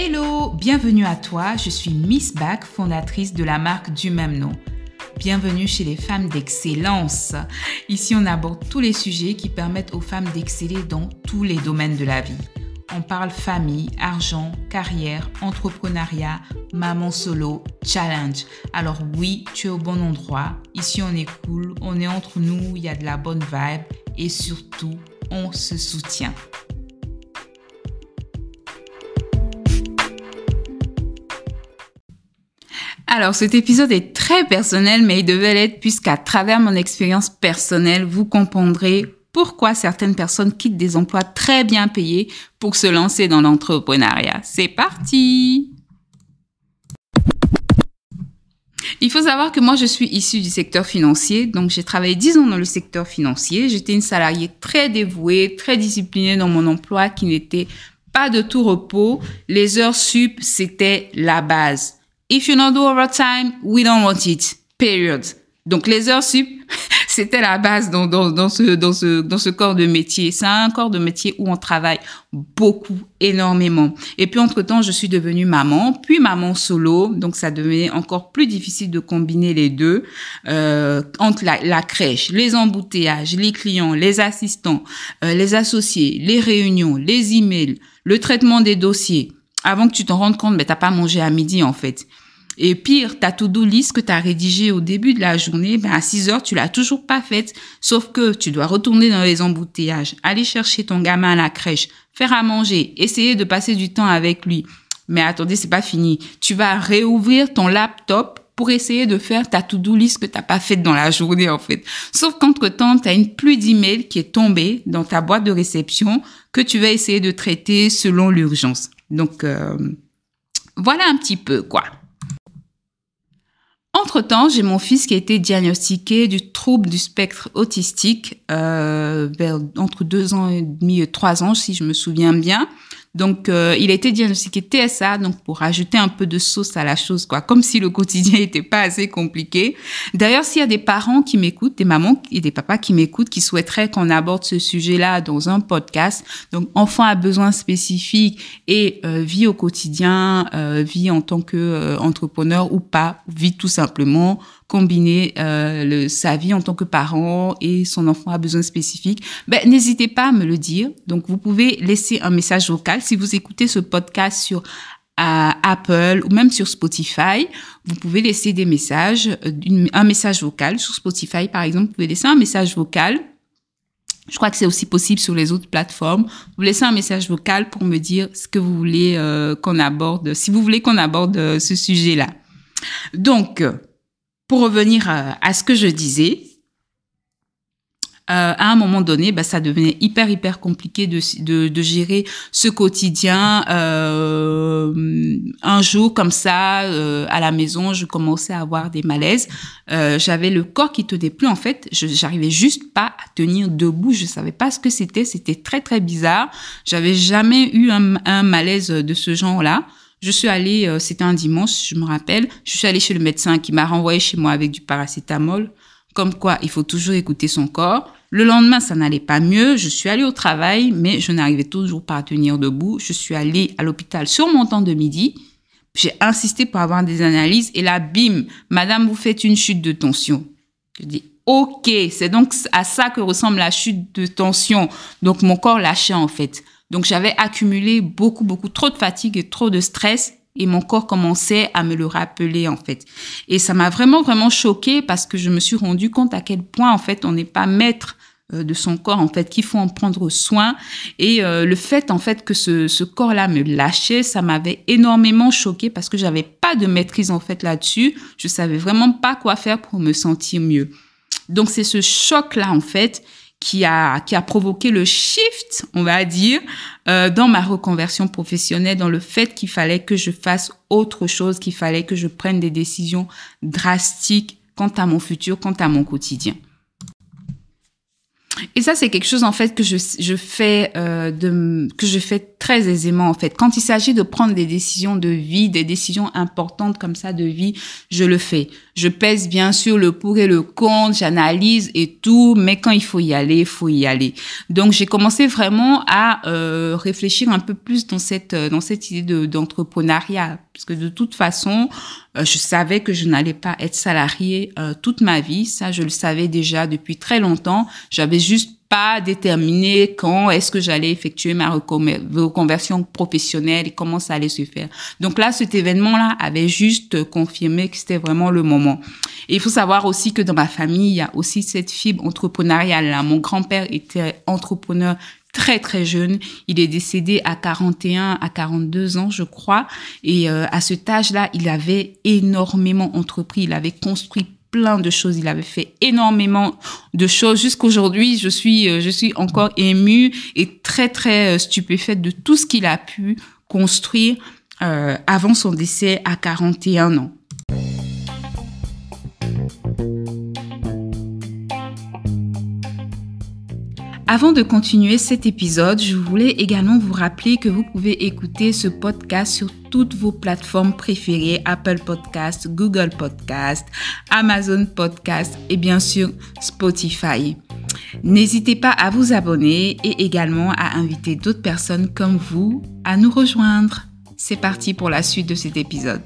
Hello, bienvenue à toi, je suis Miss Back, fondatrice de la marque du même nom. Bienvenue chez les femmes d'excellence. Ici, on aborde tous les sujets qui permettent aux femmes d'exceller dans tous les domaines de la vie. On parle famille, argent, carrière, entrepreneuriat, maman solo, challenge. Alors oui, tu es au bon endroit. Ici, on est cool, on est entre nous, il y a de la bonne vibe et surtout, on se soutient. Alors, cet épisode est très personnel, mais il devait l'être puisqu'à travers mon expérience personnelle, vous comprendrez pourquoi certaines personnes quittent des emplois très bien payés pour se lancer dans l'entrepreneuriat. C'est parti Il faut savoir que moi, je suis issue du secteur financier, donc j'ai travaillé 10 ans dans le secteur financier. J'étais une salariée très dévouée, très disciplinée dans mon emploi qui n'était pas de tout repos. Les heures sup, c'était la base. If you don't do overtime, we don't want it. Period. Donc les heures sup, c'était la base dans, dans, dans, ce, dans, ce, dans ce corps de métier. C'est un corps de métier où on travaille beaucoup, énormément. Et puis entre-temps, je suis devenue maman, puis maman solo. Donc ça devenait encore plus difficile de combiner les deux euh, entre la, la, crèche, les embouteillages, les clients, les assistants, euh, les associés, les réunions, les emails, le traitement des dossiers avant que tu t'en rendes compte, mais t'as pas mangé à midi en fait. Et pire, ta to-do list que tu as rédigée au début de la journée, ben à 6 heures, tu l'as toujours pas faite. Sauf que tu dois retourner dans les embouteillages, aller chercher ton gamin à la crèche, faire à manger, essayer de passer du temps avec lui. Mais attendez, c'est pas fini. Tu vas réouvrir ton laptop pour essayer de faire ta to-do list que t'as pas faite dans la journée, en fait. Sauf qu'entre-temps, tu as une pluie d'emails qui est tombée dans ta boîte de réception que tu vas essayer de traiter selon l'urgence. Donc, euh, voilà un petit peu, quoi. Entre-temps, j'ai mon fils qui a été diagnostiqué du trouble du spectre autistique euh, entre deux ans et demi et trois ans, si je me souviens bien. Donc, euh, il a été diagnostiqué TSA, donc pour ajouter un peu de sauce à la chose, quoi, comme si le quotidien n'était pas assez compliqué. D'ailleurs, s'il y a des parents qui m'écoutent, des mamans et des papas qui m'écoutent, qui souhaiteraient qu'on aborde ce sujet-là dans un podcast, donc enfant à besoins spécifiques et euh, vie au quotidien, euh, vie en tant que entrepreneur ou pas, vie tout simplement, combiner euh, le, sa vie en tant que parent et son enfant a besoin spécifique, ben, n'hésitez pas à me le dire. Donc, vous pouvez laisser un message vocal. Si vous écoutez ce podcast sur à Apple ou même sur Spotify, vous pouvez laisser des messages, euh, un message vocal sur Spotify par exemple, vous pouvez laisser un message vocal. Je crois que c'est aussi possible sur les autres plateformes. Vous laissez un message vocal pour me dire ce que vous voulez euh, qu'on aborde, si vous voulez qu'on aborde euh, ce sujet-là. Donc, pour revenir à, ce que je disais, euh, à un moment donné, bah, ça devenait hyper hyper compliqué de, de, de gérer ce quotidien. Euh, un jour comme ça, euh, à la maison, je commençais à avoir des malaises. Euh, J'avais le corps qui tenait plus en fait. Je j'arrivais juste pas à tenir debout. Je savais pas ce que c'était. C'était très très bizarre. J'avais jamais eu un, un malaise de ce genre-là. Je suis allée, euh, c'était un dimanche, je me rappelle, je suis allée chez le médecin qui m'a renvoyé chez moi avec du paracétamol. Comme quoi, il faut toujours écouter son corps. Le lendemain, ça n'allait pas mieux. Je suis allée au travail, mais je n'arrivais toujours pas à tenir debout. Je suis allée à l'hôpital sur mon temps de midi. J'ai insisté pour avoir des analyses et là, bim, madame, vous faites une chute de tension. Je dis, ok, c'est donc à ça que ressemble la chute de tension. Donc mon corps lâchait en fait. Donc j'avais accumulé beaucoup, beaucoup trop de fatigue et trop de stress et mon corps commençait à me le rappeler en fait. Et ça m'a vraiment, vraiment choqué parce que je me suis rendu compte à quel point en fait on n'est pas maître euh, de son corps en fait qu'il faut en prendre soin. Et euh, le fait en fait que ce, ce corps là me lâchait ça m'avait énormément choqué parce que j'avais pas de maîtrise en fait là-dessus. Je savais vraiment pas quoi faire pour me sentir mieux. Donc c'est ce choc là en fait qui a, qui a provoqué le shift, on va dire, euh, dans ma reconversion professionnelle, dans le fait qu'il fallait que je fasse autre chose, qu'il fallait que je prenne des décisions drastiques quant à mon futur, quant à mon quotidien. Et ça, c'est quelque chose en fait que je, je fais euh, de, que je fais très aisément en fait. Quand il s'agit de prendre des décisions de vie, des décisions importantes comme ça de vie, je le fais. Je pèse bien sûr le pour et le contre, j'analyse et tout, mais quand il faut y aller, il faut y aller. Donc j'ai commencé vraiment à euh, réfléchir un peu plus dans cette dans cette idée d'entrepreneuriat, parce que de toute façon, euh, je savais que je n'allais pas être salarié euh, toute ma vie. Ça, je le savais déjà depuis très longtemps. J'avais juste pas déterminé quand est-ce que j'allais effectuer ma reconversion professionnelle et comment ça allait se faire. Donc là, cet événement-là avait juste confirmé que c'était vraiment le moment. Et il faut savoir aussi que dans ma famille, il y a aussi cette fibre entrepreneuriale. Là. Mon grand-père était entrepreneur très très jeune. Il est décédé à 41, à 42 ans, je crois. Et euh, à cet âge-là, il avait énormément entrepris. Il avait construit plein de choses. Il avait fait énormément de choses. Jusqu'aujourd'hui, je suis, euh, je suis encore émue et très très euh, stupéfaite de tout ce qu'il a pu construire avant son décès à 41 ans. Avant de continuer cet épisode, je voulais également vous rappeler que vous pouvez écouter ce podcast sur toutes vos plateformes préférées, Apple Podcast, Google Podcast, Amazon Podcast et bien sûr Spotify. N'hésitez pas à vous abonner et également à inviter d'autres personnes comme vous à nous rejoindre. C'est parti pour la suite de cet épisode.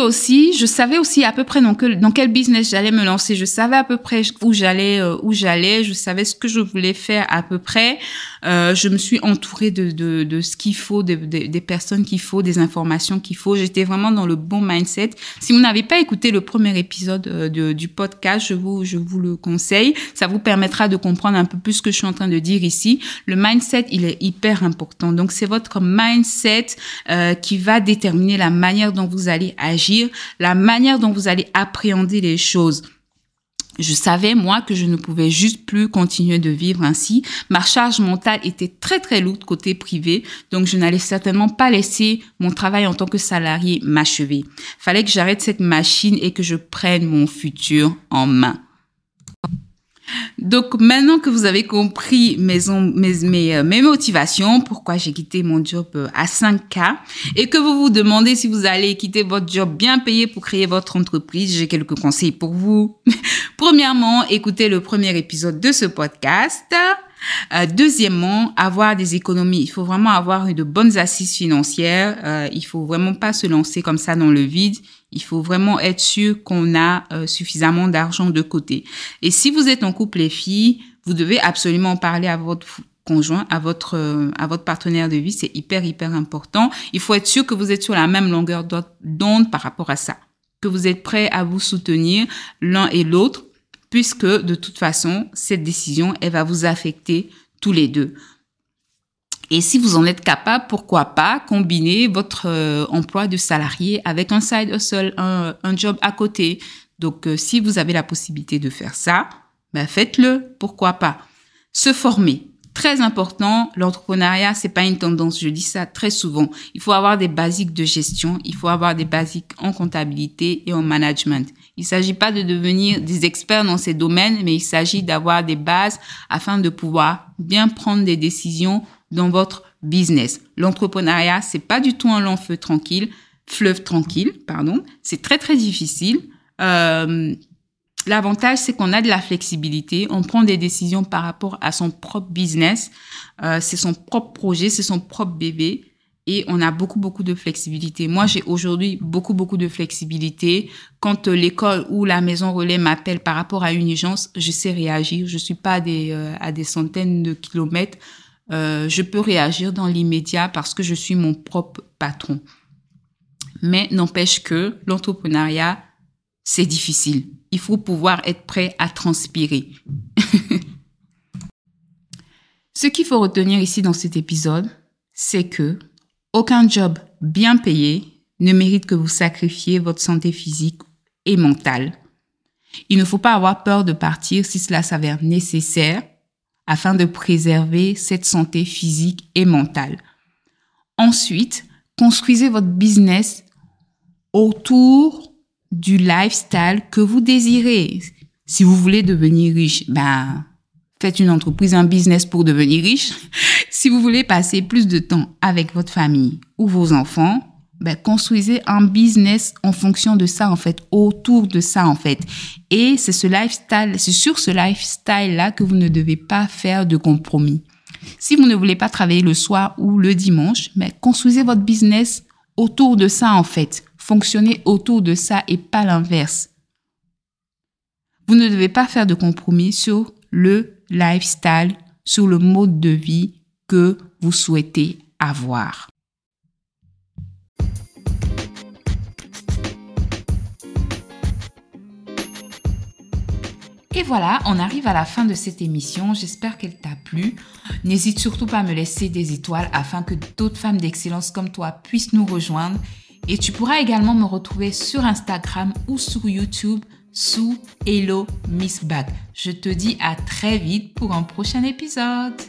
Aussi, je savais aussi à peu près dans quel, business j'allais me lancer. Je savais à peu près où j'allais, euh, où j'allais. Je savais ce que je voulais faire à peu près. Euh, je me suis entourée de, de, ce qu'il faut, de, des personnes qu'il faut, des informations qu'il faut. J'étais vraiment dans le bon mindset. Si vous n'avez pas écouté le premier épisode euh, du podcast, je vous, je vous le conseille. Ça vous permettra de comprendre un peu plus ce que je suis en train de dire ici. Le mindset, il est hyper important. Donc, c'est votre mindset qui va déterminer la manière dont vous allez agir la manière dont vous allez appréhender les choses. Je savais, moi, que je ne pouvais juste plus continuer de vivre ainsi. Ma charge mentale était très, très lourde côté privé. Donc, je n'allais certainement pas laisser mon travail en tant que salarié m'achever. Fallait que j'arrête cette machine et que je prenne mon futur en main. Donc maintenant que vous avez compris mes, euh, motivations, pourquoi j'ai quitté mon job euh, à 5K, et que vous vous demandez si vous allez quitter votre job bien payé pour créer votre entreprise, j'ai quelques conseils pour vous. Premièrement, écoutez le premier épisode de ce podcast. Euh, deuxièmement, avoir des économies. Il faut vraiment avoir de bonnes assises financières. Il faut vraiment pas se lancer comme ça dans le vide. Il faut vraiment être sûr qu'on a euh, suffisamment d'argent de côté. Et si vous êtes en couple les filles, vous devez absolument parler à votre conjoint, à votre euh, à votre partenaire de vie, c'est hyper hyper important. Il faut être sûr que vous êtes sur la même longueur d'onde par rapport à ça, que vous êtes prêts à vous soutenir l'un et l'autre puisque de toute façon, cette décision, elle va vous affecter tous les deux. Et si vous en êtes capable, pourquoi pas combiner votre euh, emploi de salarié avec un side hustle, un, un job à côté. Donc, euh, si vous avez la possibilité de faire ça, ben faites-le. Pourquoi pas Se former. Très important, l'entrepreneuriat, c'est pas une tendance. Je dis ça très souvent. Il faut avoir des basiques de gestion. Il faut avoir des basiques en comptabilité et en management. Il ne s'agit pas de devenir des experts dans ces domaines, mais il s'agit d'avoir des bases afin de pouvoir bien prendre des décisions dans votre business. L'entrepreneuriat, c'est pas du tout un long feu tranquille, fleuve tranquille, pardon. C'est très très difficile. Euh, L'avantage, c'est qu'on a de la flexibilité, on prend des décisions par rapport à son propre business, euh, c'est son propre projet, c'est son propre bébé et on a beaucoup, beaucoup de flexibilité. Moi, j'ai aujourd'hui beaucoup, beaucoup de flexibilité. Quand euh, l'école ou la maison relais m'appelle par rapport à une urgence, je sais réagir. Je suis pas à des centaines de kilomètres. Euh, je peux réagir dans l'immédiat parce que je suis mon propre patron. Mais n'empêche que l'entrepreneuriat, c'est difficile. Il faut pouvoir être prêt à transpirer. Ce qu'il faut retenir ici dans cet épisode, c'est que aucun job bien payé ne mérite que vous sacrifiez votre santé physique et mentale. Il ne faut pas avoir peur de partir si cela s'avère nécessaire afin de préserver cette santé physique et mentale. Ensuite, construisez votre business autour du lifestyle que vous désirez. Si vous voulez devenir riche, ben, faites une entreprise, un business pour devenir riche. si vous voulez passer plus de temps avec votre famille ou vos enfants, ben, construisez un business en fonction de ça, en fait, autour de ça, en fait. Et c'est ce lifestyle, c'est sur ce lifestyle-là que vous ne devez pas faire de compromis. Si vous ne voulez pas travailler le soir ou le dimanche, ben, construisez votre business autour de ça, en fait. Fonctionnez autour de ça et pas l'inverse. Vous ne devez pas faire de compromis sur le lifestyle, sur le mode de vie que vous souhaitez avoir. Et voilà, on arrive à la fin de cette émission. J'espère qu'elle t'a plu. N'hésite surtout pas à me laisser des étoiles afin que d'autres femmes d'excellence comme toi puissent nous rejoindre. Et tu pourras également me retrouver sur Instagram ou sur YouTube sous Hello Miss Bag. Je te dis à très vite pour un prochain épisode.